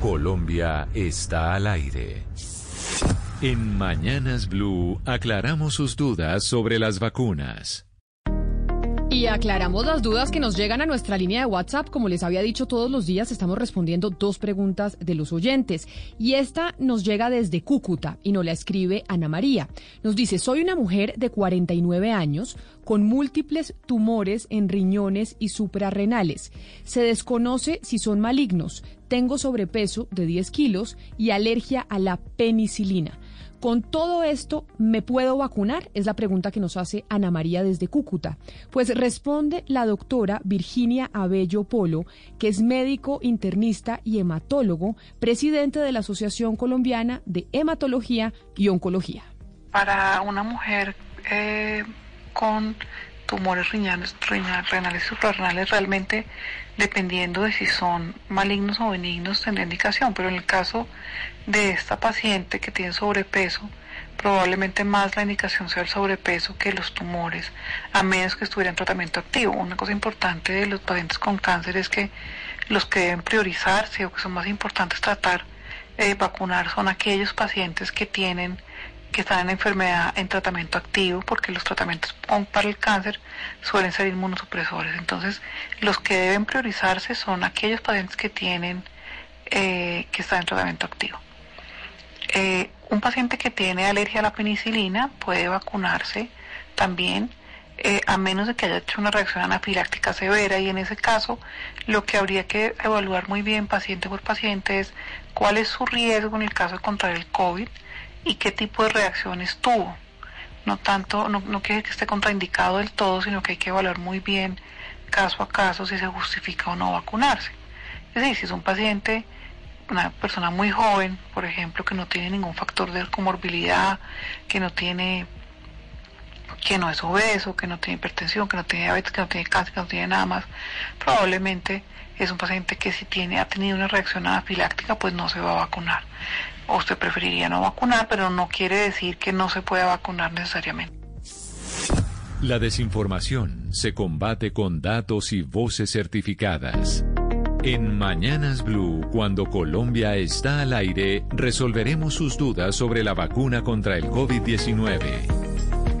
Colombia está al aire. En Mañanas Blue aclaramos sus dudas sobre las vacunas. Y aclaramos las dudas que nos llegan a nuestra línea de WhatsApp. Como les había dicho todos los días, estamos respondiendo dos preguntas de los oyentes. Y esta nos llega desde Cúcuta y nos la escribe Ana María. Nos dice, soy una mujer de 49 años con múltiples tumores en riñones y suprarrenales. Se desconoce si son malignos. Tengo sobrepeso de 10 kilos y alergia a la penicilina. Con todo esto, ¿me puedo vacunar? Es la pregunta que nos hace Ana María desde Cúcuta. Pues responde la doctora Virginia Abello Polo, que es médico internista y hematólogo, presidente de la Asociación Colombiana de Hematología y Oncología. Para una mujer eh, con tumores riñales, renales y suprarrenales realmente dependiendo de si son malignos o benignos tendrá indicación, pero en el caso de esta paciente que tiene sobrepeso, probablemente más la indicación sea el sobrepeso que los tumores, a menos que estuviera en tratamiento activo. Una cosa importante de los pacientes con cáncer es que los que deben priorizarse o que son más importantes tratar, eh, vacunar, son aquellos pacientes que tienen que están en enfermedad en tratamiento activo, porque los tratamientos para el cáncer suelen ser inmunosupresores. Entonces, los que deben priorizarse son aquellos pacientes que tienen, eh, que están en tratamiento activo. Eh, un paciente que tiene alergia a la penicilina puede vacunarse también, eh, a menos de que haya hecho una reacción anafiláctica severa, y en ese caso, lo que habría que evaluar muy bien paciente por paciente es cuál es su riesgo en el caso de contraer el COVID y qué tipo de reacciones tuvo. No tanto, no, no quiere que esté contraindicado del todo, sino que hay que evaluar muy bien caso a caso si se justifica o no vacunarse. Es decir, si es un paciente, una persona muy joven, por ejemplo, que no tiene ningún factor de comorbilidad, que no tiene que no es obeso, que no tiene hipertensión, que no tiene diabetes, que no tiene cáncer, que no tiene nada más, probablemente es un paciente que si tiene, ha tenido una reacción anafiláctica, pues no se va a vacunar. O usted preferiría no vacunar, pero no quiere decir que no se pueda vacunar necesariamente. La desinformación se combate con datos y voces certificadas. En Mañanas Blue, cuando Colombia está al aire, resolveremos sus dudas sobre la vacuna contra el COVID-19.